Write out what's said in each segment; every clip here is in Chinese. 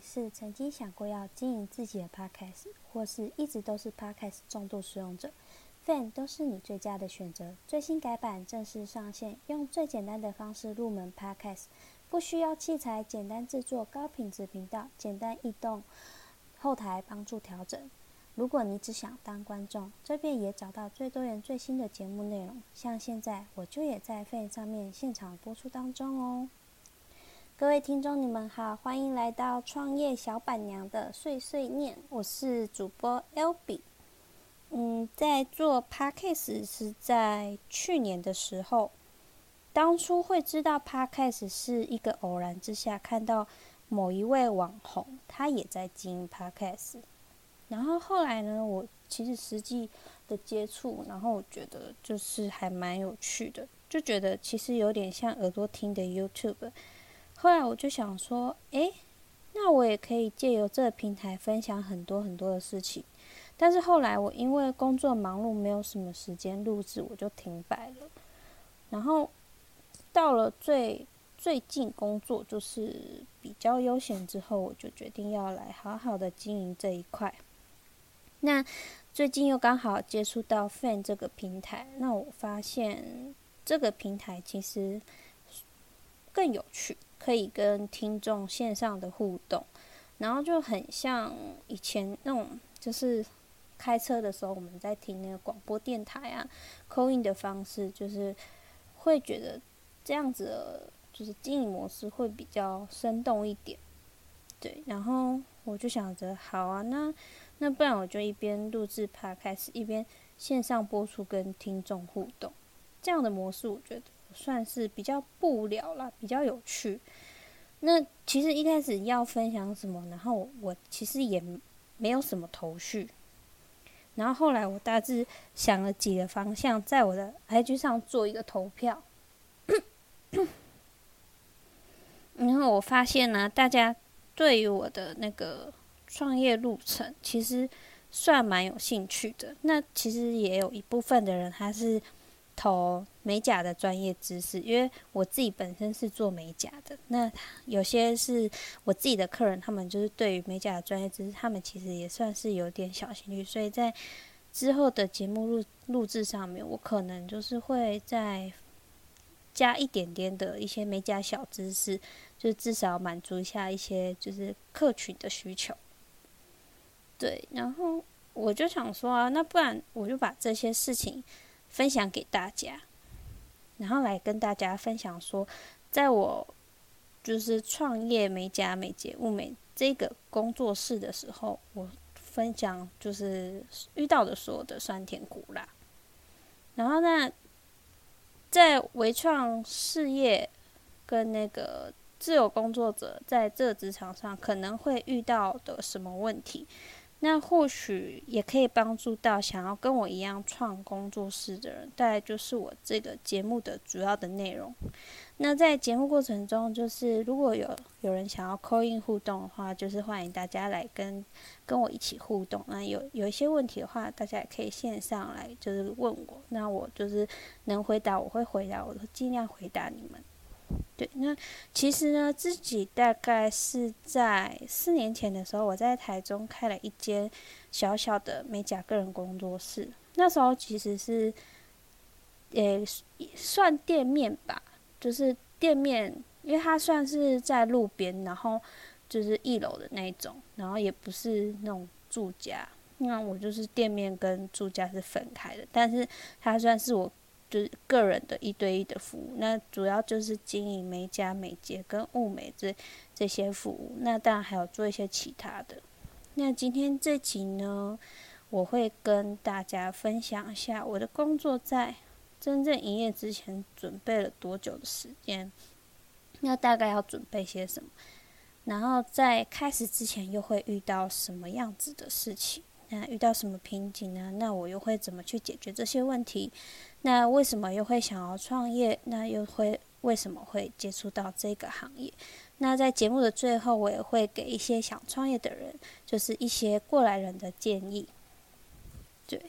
是曾经想过要经营自己的 Podcast，或是一直都是 Podcast 重度使用者，Fan 都是你最佳的选择。最新改版正式上线，用最简单的方式入门 Podcast，不需要器材，简单制作高品质频道，简单易动，后台帮助调整。如果你只想当观众，这边也找到最多人最新的节目内容，像现在我就也在 Fan 上面现场播出当中哦。各位听众，你们好，欢迎来到创业小板娘的碎碎念，我是主播 L B。嗯，在做 Podcast 是在去年的时候，当初会知道 Podcast 是一个偶然之下看到某一位网红，他也在经营 Podcast，然后后来呢，我其实实际的接触，然后我觉得就是还蛮有趣的，就觉得其实有点像耳朵听的 YouTube。后来我就想说，诶，那我也可以借由这个平台分享很多很多的事情。但是后来我因为工作忙碌，没有什么时间录制，我就停摆了。然后到了最最近工作就是比较悠闲之后，我就决定要来好好的经营这一块。那最近又刚好接触到 Fan 这个平台，那我发现这个平台其实更有趣。可以跟听众线上的互动，然后就很像以前那种，就是开车的时候我们在听那个广播电台啊口音的方式，就是会觉得这样子的，就是经营模式会比较生动一点。对，然后我就想着，好啊，那那不然我就一边录制 podcast，一边线上播出跟听众互动，这样的模式我觉得。算是比较不了了，比较有趣。那其实一开始要分享什么，然后我其实也没有什么头绪。然后后来我大致想了几个方向，在我的 IG 上做一个投票。然后我发现呢，大家对于我的那个创业路程，其实算蛮有兴趣的。那其实也有一部分的人，他是。投美甲的专业知识，因为我自己本身是做美甲的。那有些是我自己的客人，他们就是对于美甲的专业知识，他们其实也算是有点小兴趣。所以在之后的节目录录制上面，我可能就是会再加一点点的一些美甲小知识，就至少满足一下一些就是客群的需求。对，然后我就想说啊，那不然我就把这些事情。分享给大家，然后来跟大家分享说，在我就是创业美甲美睫物美这个工作室的时候，我分享就是遇到的所有的酸甜苦辣。然后呢，在微创事业跟那个自由工作者在这职场上可能会遇到的什么问题？那或许也可以帮助到想要跟我一样创工作室的人，大概就是我这个节目的主要的内容。那在节目过程中，就是如果有有人想要 call in 互动的话，就是欢迎大家来跟跟我一起互动。那有有一些问题的话，大家也可以线上来就是问我，那我就是能回答我会回答，我会尽量回答你们。对，那其实呢，自己大概是在四年前的时候，我在台中开了一间小小的美甲个人工作室。那时候其实是，也算店面吧，就是店面，因为它算是在路边，然后就是一楼的那种，然后也不是那种住家。那我就是店面跟住家是分开的，但是它算是我。就是个人的一对一的服务，那主要就是经营美甲、美睫跟物美这这些服务。那当然还有做一些其他的。那今天这集呢，我会跟大家分享一下我的工作在真正营业之前准备了多久的时间，那大概要准备些什么，然后在开始之前又会遇到什么样子的事情。那遇到什么瓶颈呢？那我又会怎么去解决这些问题？那为什么又会想要创业？那又会为什么会接触到这个行业？那在节目的最后，我也会给一些想创业的人，就是一些过来人的建议。对，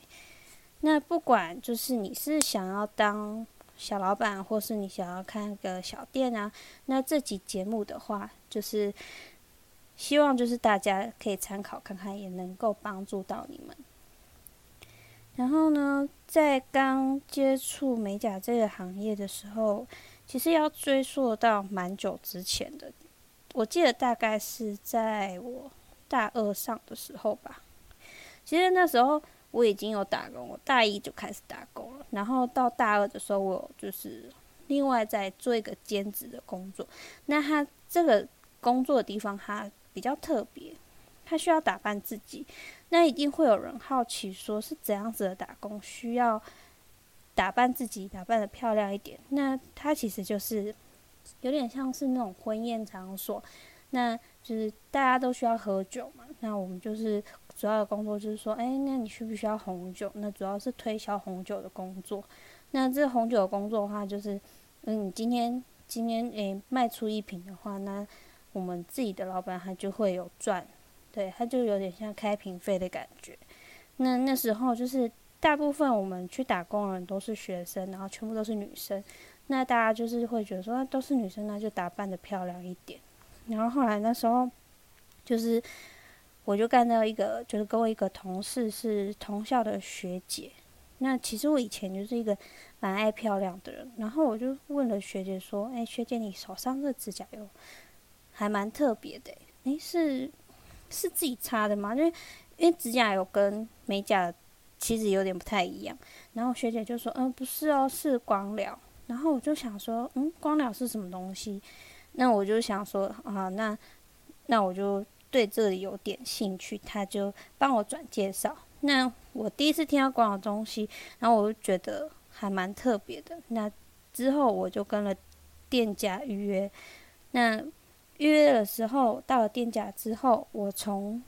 那不管就是你是想要当小老板，或是你想要开个小店啊，那这集节目的话，就是希望就是大家可以参考看看，也能够帮助到你们。然后呢，在刚接触美甲这个行业的时候，其实要追溯到蛮久之前的，我记得大概是在我大二上的时候吧。其实那时候我已经有打工，我大一就开始打工了，然后到大二的时候，我就是另外在做一个兼职的工作。那他这个工作的地方，他比较特别，他需要打扮自己。那一定会有人好奇，说是怎样子的打工需要打扮自己，打扮的漂亮一点。那他其实就是有点像是那种婚宴场所，那就是大家都需要喝酒嘛。那我们就是主要的工作就是说，哎，那你需不需要红酒？那主要是推销红酒的工作。那这红酒的工作的话，就是嗯，今天今天诶卖出一瓶的话，那我们自己的老板他就会有赚。对，他就有点像开瓶费的感觉。那那时候就是大部分我们去打工的人都是学生，然后全部都是女生。那大家就是会觉得说，那都是女生，那就打扮的漂亮一点。然后后来那时候，就是我就干到一个，就是跟我一个同事是同校的学姐。那其实我以前就是一个蛮爱漂亮的人。然后我就问了学姐说：“哎，学姐，你手上这指甲油还蛮特别的，诶，是？”是自己擦的吗？因为因为指甲油跟美甲其实有点不太一样。然后学姐就说：“嗯，不是哦，是光疗。”然后我就想说：“嗯，光疗是什么东西？”那我就想说：“啊，那那我就对这里有点兴趣。”他就帮我转介绍。那我第一次听到光疗东西，然后我就觉得还蛮特别的。那之后我就跟了店家预约。那预约的时候，到了店家之后，我从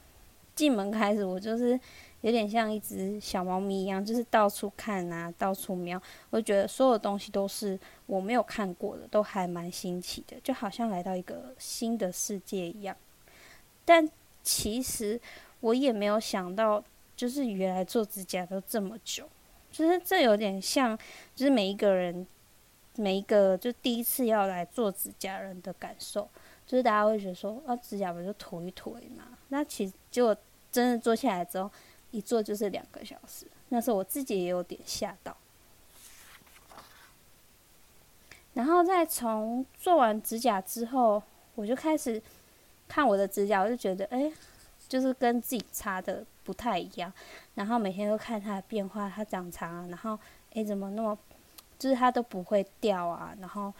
进门开始，我就是有点像一只小猫咪一样，就是到处看啊，到处瞄。我觉得所有东西都是我没有看过的，都还蛮新奇的，就好像来到一个新的世界一样。但其实我也没有想到，就是原来做指甲都这么久，就是这有点像，就是每一个人每一个就第一次要来做指甲人的感受。就是大家会觉得说，啊，指甲不就涂一涂嘛？那其实结果真的做下来之后，一做就是两个小时。那时候我自己也有点吓到。然后再从做完指甲之后，我就开始看我的指甲，我就觉得，哎，就是跟自己擦的不太一样。然后每天都看它的变化，它长长啊，然后，哎，怎么那么，就是它都不会掉啊，然后。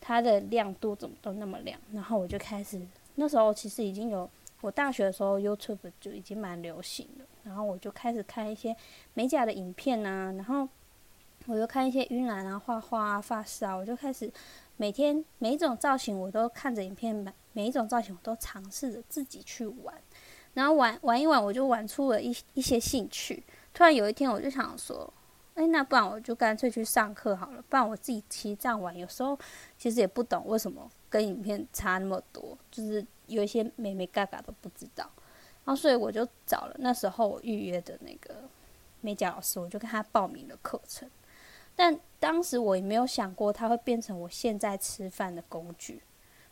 它的亮度怎么都那么亮，然后我就开始，那时候其实已经有，我大学的时候 YouTube 就已经蛮流行的，然后我就开始看一些美甲的影片啊，然后我就看一些晕染啊、画画啊、发饰啊，我就开始每天每一种造型我都看着影片，每每一种造型我都尝试着自己去玩，然后玩玩一玩，我就玩出了一一些兴趣。突然有一天，我就想说。哎，那不然我就干脆去上课好了。不然我自己其实这样玩，有时候其实也不懂为什么跟影片差那么多，就是有一些美美嘎嘎都不知道。然后所以我就找了那时候我预约的那个美甲老师，我就跟他报名了课程。但当时我也没有想过他会变成我现在吃饭的工具，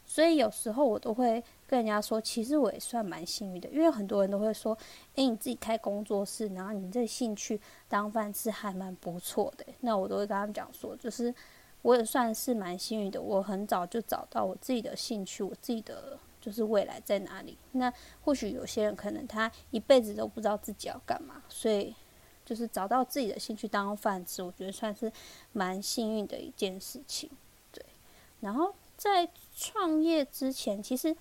所以有时候我都会。跟人家说，其实我也算蛮幸运的，因为很多人都会说，诶，你自己开工作室，然后你这兴趣当饭吃还蛮不错的。那我都会跟他们讲说，就是我也算是蛮幸运的，我很早就找到我自己的兴趣，我自己的就是未来在哪里。那或许有些人可能他一辈子都不知道自己要干嘛，所以就是找到自己的兴趣当饭吃，我觉得算是蛮幸运的一件事情。对，然后在创业之前，其实。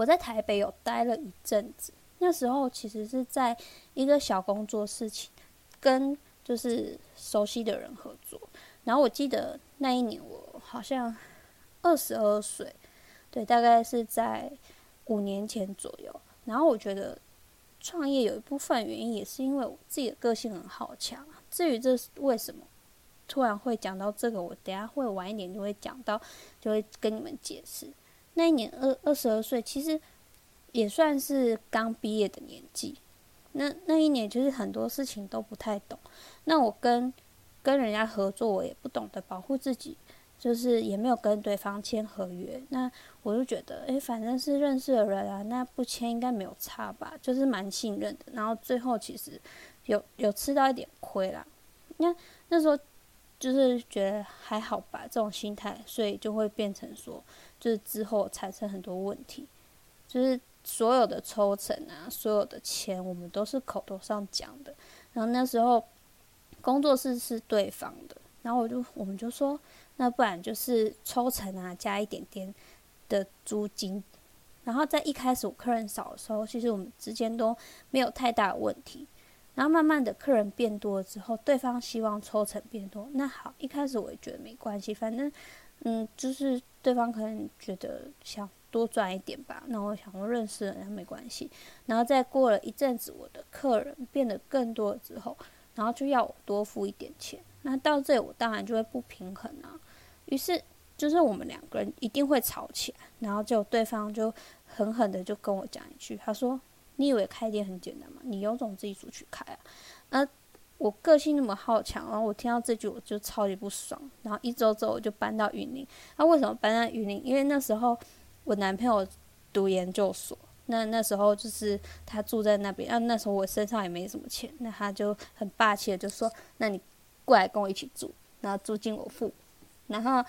我在台北有待了一阵子，那时候其实是在一个小工作室，情跟就是熟悉的人合作。然后我记得那一年我好像二十二岁，对，大概是在五年前左右。然后我觉得创业有一部分原因也是因为我自己的个性很好强。至于这是为什么，突然会讲到这个，我等下会晚一点就会讲到，就会跟你们解释。那一年二二十二岁，其实也算是刚毕业的年纪。那那一年就是很多事情都不太懂。那我跟跟人家合作，我也不懂得保护自己。就是也没有跟对方签合约。那我就觉得，诶，反正是认识的人啊，那不签应该没有差吧，就是蛮信任的。然后最后其实有有吃到一点亏啦，那那时候就是觉得还好吧，这种心态，所以就会变成说，就是之后产生很多问题，就是所有的抽成啊，所有的钱，我们都是口头上讲的。然后那时候工作室是对方的，然后我就我们就说，那不然就是抽成啊，加一点点的租金。然后在一开始我客人少的时候，其实我们之间都没有太大的问题。然后慢慢的客人变多了之后，对方希望抽成变多，那好，一开始我也觉得没关系，反正嗯，就是对方可能觉得想多赚一点吧。那我想说认识人没关系。然后再过了一阵子，我的客人变得更多了之后。然后就要我多付一点钱，那到这里我当然就会不平衡啊。于是就是我们两个人一定会吵起来，然后就对方就狠狠的就跟我讲一句，他说：“你以为开店很简单吗？你有种自己出去开啊！”那我个性那么好强，然后我听到这句我就超级不爽。然后一周之后我就搬到云林。那为什么搬到云林？因为那时候我男朋友读研究所。那那时候就是他住在那边，啊，那时候我身上也没什么钱，那他就很霸气的就说：“那你过来跟我一起住，然后租金我付。”然后，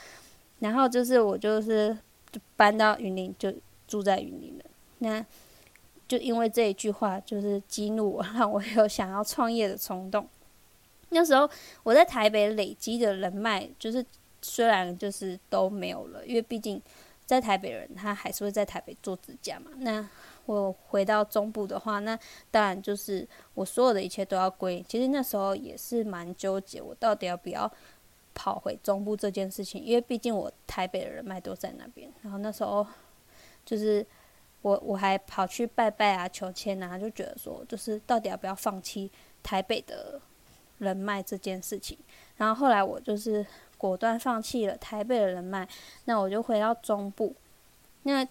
然后就是我就是就搬到云林，就住在云林了。那就因为这一句话，就是激怒我，让我有想要创业的冲动。那时候我在台北累积的人脉，就是虽然就是都没有了，因为毕竟在台北人他还是会在台北做指甲嘛。那我回到中部的话，那当然就是我所有的一切都要归。其实那时候也是蛮纠结，我到底要不要跑回中部这件事情，因为毕竟我台北的人脉都在那边。然后那时候就是我我还跑去拜拜啊、求签啊，就觉得说，就是到底要不要放弃台北的人脉这件事情。然后后来我就是果断放弃了台北的人脉，那我就回到中部。那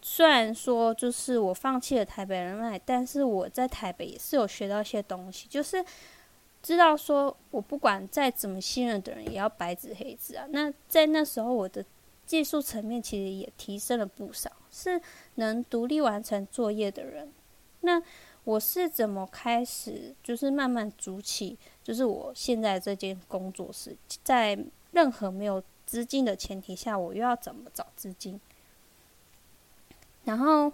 虽然说就是我放弃了台北人脉，但是我在台北也是有学到一些东西，就是知道说我不管再怎么信任的人，也要白纸黑字啊。那在那时候，我的技术层面其实也提升了不少，是能独立完成作业的人。那我是怎么开始，就是慢慢组起，就是我现在这间工作室，在任何没有资金的前提下，我又要怎么找资金？然后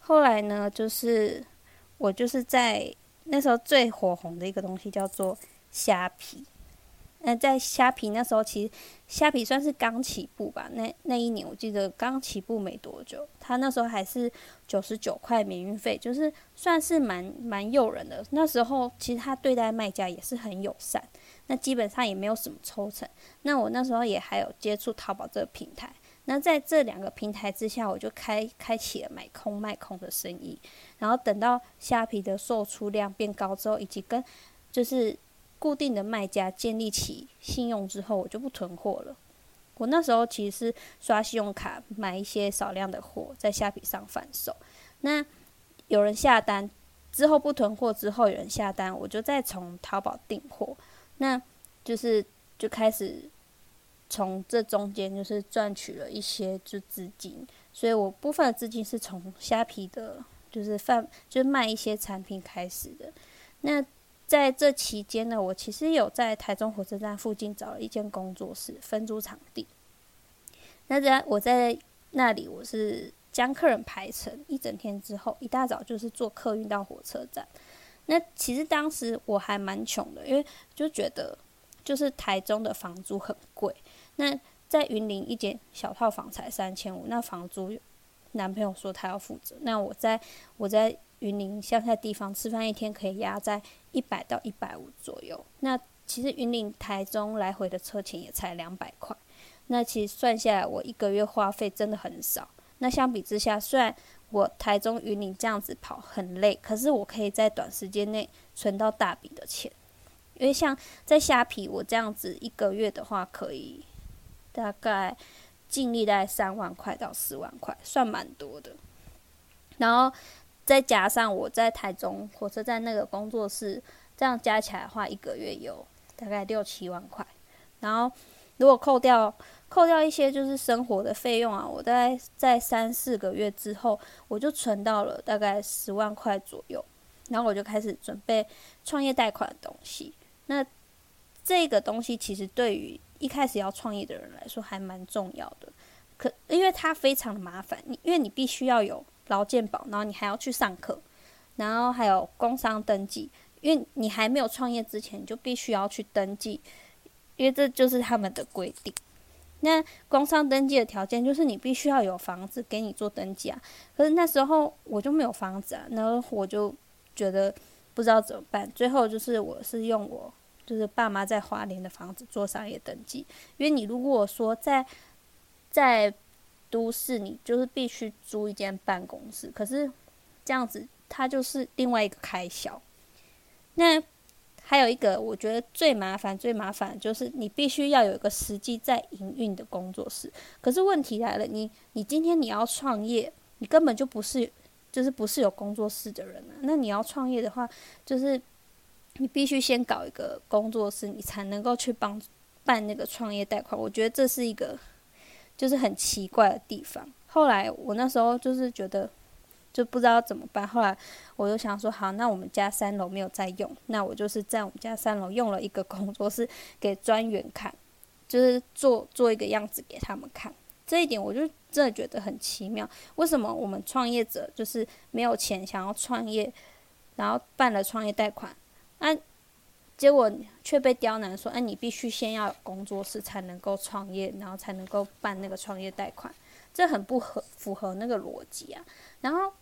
后来呢，就是我就是在那时候最火红的一个东西叫做虾皮。那在虾皮那时候，其实虾皮算是刚起步吧。那那一年我记得刚起步没多久，他那时候还是九十九块免运费，就是算是蛮蛮诱人的。那时候其实他对待卖家也是很友善，那基本上也没有什么抽成。那我那时候也还有接触淘宝这个平台。那在这两个平台之下，我就开开启了买空卖空的生意。然后等到虾皮的售出量变高之后，以及跟就是固定的卖家建立起信用之后，我就不囤货了。我那时候其实是刷信用卡买一些少量的货，在虾皮上贩售。那有人下单之后不囤货，之后有人下单，我就再从淘宝订货。那就是就开始。从这中间就是赚取了一些就资金，所以我部分的资金是从虾皮的，就是贩就是卖一些产品开始的。那在这期间呢，我其实有在台中火车站附近找了一间工作室分租场地。那在我在那里，我是将客人排成一整天之后，一大早就是坐客运到火车站。那其实当时我还蛮穷的，因为就觉得就是台中的房租很贵。那在云林一间小套房才三千五，那房租男朋友说他要负责。那我在我在云林乡下地方吃饭一天可以压在一百到一百五左右。那其实云林台中来回的车钱也才两百块。那其实算下来我一个月花费真的很少。那相比之下，虽然我台中云林这样子跑很累，可是我可以在短时间内存到大笔的钱。因为像在虾皮我这样子一个月的话可以。大概净利大概三万块到四万块，算蛮多的。然后再加上我在台中火车站那个工作室，这样加起来的话，一个月有大概六七万块。然后如果扣掉扣掉一些就是生活的费用啊，我大概在三四个月之后，我就存到了大概十万块左右，然后我就开始准备创业贷款的东西。那这个东西其实对于一开始要创业的人来说还蛮重要的，可因为它非常的麻烦，你因为你必须要有劳健保，然后你还要去上课，然后还有工商登记，因为你还没有创业之前，你就必须要去登记，因为这就是他们的规定。那工商登记的条件就是你必须要有房子给你做登记啊，可是那时候我就没有房子啊，然后我就觉得不知道怎么办，最后就是我是用我。就是爸妈在花莲的房子做商业登记，因为你如果说在在都市，你就是必须租一间办公室，可是这样子它就是另外一个开销。那还有一个，我觉得最麻烦、最麻烦就是你必须要有一个实际在营运的工作室。可是问题来了，你你今天你要创业，你根本就不是就是不是有工作室的人啊。那你要创业的话，就是。你必须先搞一个工作室，你才能够去帮办那个创业贷款。我觉得这是一个就是很奇怪的地方。后来我那时候就是觉得就不知道怎么办。后来我就想说，好，那我们家三楼没有在用，那我就是在我们家三楼用了一个工作室给专员看，就是做做一个样子给他们看。这一点我就真的觉得很奇妙。为什么我们创业者就是没有钱想要创业，然后办了创业贷款？那结果却被刁难说：“哎，你必须先要有工作室才能够创业，然后才能够办那个创业贷款，这很不合符合那个逻辑啊。”然后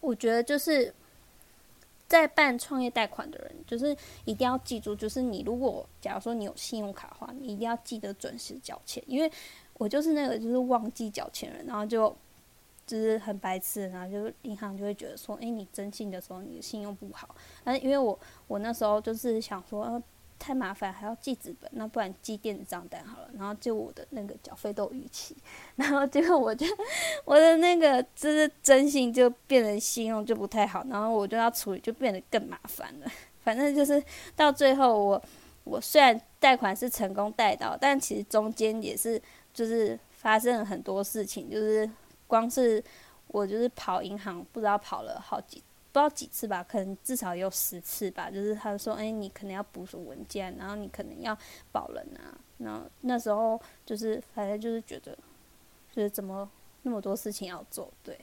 我觉得就是在办创业贷款的人，就是一定要记住，就是你如果假如说你有信用卡的话，你一定要记得准时缴钱，因为我就是那个就是忘记缴钱人，然后就。就是很白痴，然后就银行就会觉得说，哎，你征信的时候你的信用不好。那因为我我那时候就是想说，太麻烦还要记纸本，那不然记电子账单好了。然后就我的那个缴费都逾期，然后结果我就我的那个就是征信就变成信用就不太好，然后我就要处理，就变得更麻烦了。反正就是到最后，我我虽然贷款是成功贷到，但其实中间也是就是发生了很多事情，就是。光是我就是跑银行，不知道跑了好几，不知道几次吧，可能至少有十次吧。就是他说：“哎，你可能要补什么文件，然后你可能要保人啊。”然后那时候就是反正就是觉得，就是怎么那么多事情要做，对。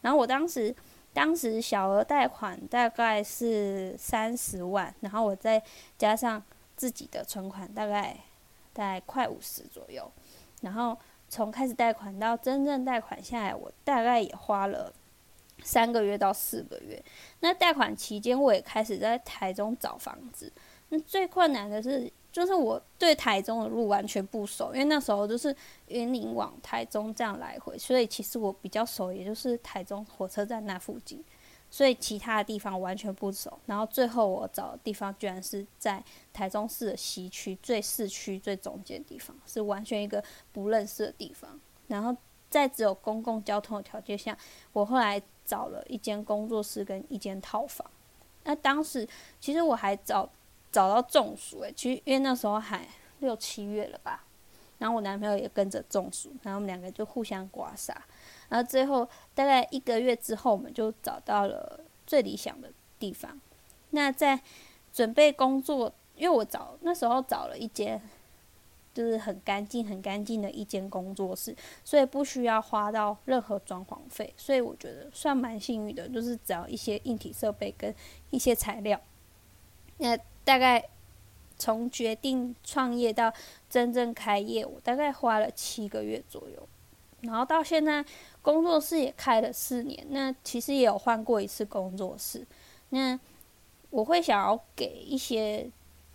然后我当时当时小额贷款大概是三十万，然后我再加上自己的存款，大概大概快五十左右，然后。从开始贷款到真正贷款下来，我大概也花了三个月到四个月。那贷款期间，我也开始在台中找房子。那最困难的是，就是我对台中的路完全不熟，因为那时候就是云林往台中这样来回，所以其实我比较熟，也就是台中火车站那附近。所以其他的地方完全不熟，然后最后我找的地方居然是在台中市的西区最市区最中间的地方，是完全一个不认识的地方。然后在只有公共交通的条件下，我后来找了一间工作室跟一间套房。那当时其实我还找找到中暑诶，其实因为那时候还六七月了吧，然后我男朋友也跟着中暑，然后我们两个就互相刮痧。然后最后大概一个月之后，我们就找到了最理想的地方。那在准备工作，因为我找那时候找了一间，就是很干净、很干净的一间工作室，所以不需要花到任何装潢费，所以我觉得算蛮幸运的，就是只要一些硬体设备跟一些材料。那大概从决定创业到真正开业，我大概花了七个月左右。然后到现在，工作室也开了四年。那其实也有换过一次工作室。那我会想要给一些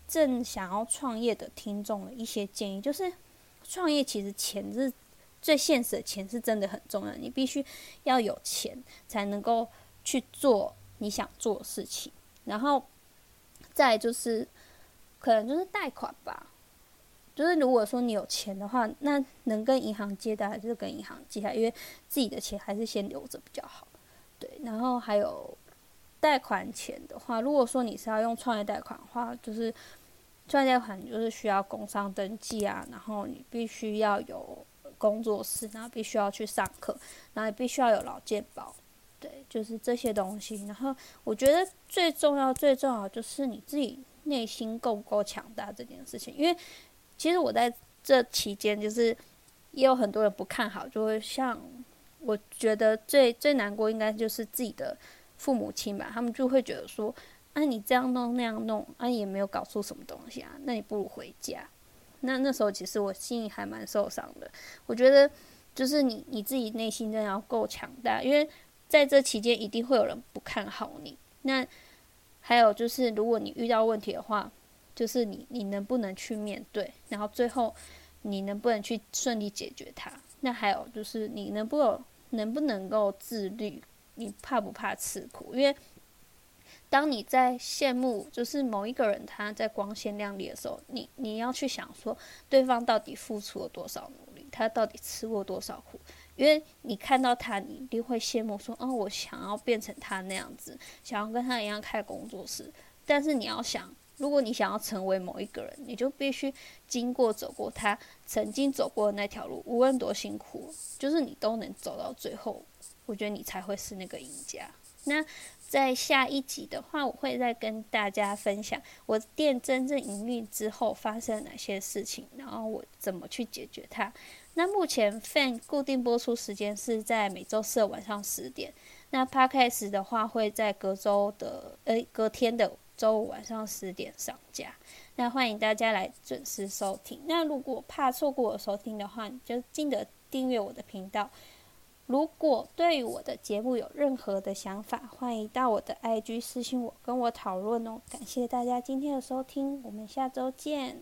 正想要创业的听众的一些建议，就是创业其实钱是最现实的，钱是真的很重要。你必须要有钱才能够去做你想做的事情。然后再就是，可能就是贷款吧。就是如果说你有钱的话，那能跟银行借贷还是跟银行借贷，因为自己的钱还是先留着比较好。对，然后还有贷款钱的话，如果说你是要用创业贷款的话，就是创业贷款就是需要工商登记啊，然后你必须要有工作室，然后必须要去上课，然后也必须要有劳健保，对，就是这些东西。然后我觉得最重要、最重要就是你自己内心够不够强大这件事情。因为其实我在这期间，就是也有很多人不看好，就会像我觉得最最难过应该就是自己的父母亲吧，他们就会觉得说。啊你这样弄那样弄，啊也没有搞出什么东西啊，那你不如回家。那那时候其实我心里还蛮受伤的。我觉得就是你你自己内心真的要够强大，因为在这期间一定会有人不看好你。那还有就是，如果你遇到问题的话，就是你你能不能去面对，然后最后你能不能去顺利解决它？那还有就是你能不能能不能够自律？你怕不怕吃苦？因为当你在羡慕就是某一个人他在光鲜亮丽的时候，你你要去想说对方到底付出了多少努力，他到底吃过多少苦，因为你看到他，你一定会羡慕说，哦，我想要变成他那样子，想要跟他一样开工作室。但是你要想，如果你想要成为某一个人，你就必须经过走过他曾经走过的那条路，无论多辛苦，就是你都能走到最后，我觉得你才会是那个赢家。那。在下一集的话，我会再跟大家分享我店真正营运之后发生哪些事情，然后我怎么去解决它。那目前 Fan 固定播出时间是在每周四晚上十点，那 Podcast 的话会在隔周的诶隔天的周五晚上十点上架。那欢迎大家来准时收听。那如果怕错过我收听的话，你就记得订阅我的频道。如果对于我的节目有任何的想法，欢迎到我的 IG 私信我，跟我讨论哦。感谢大家今天的收听，我们下周见。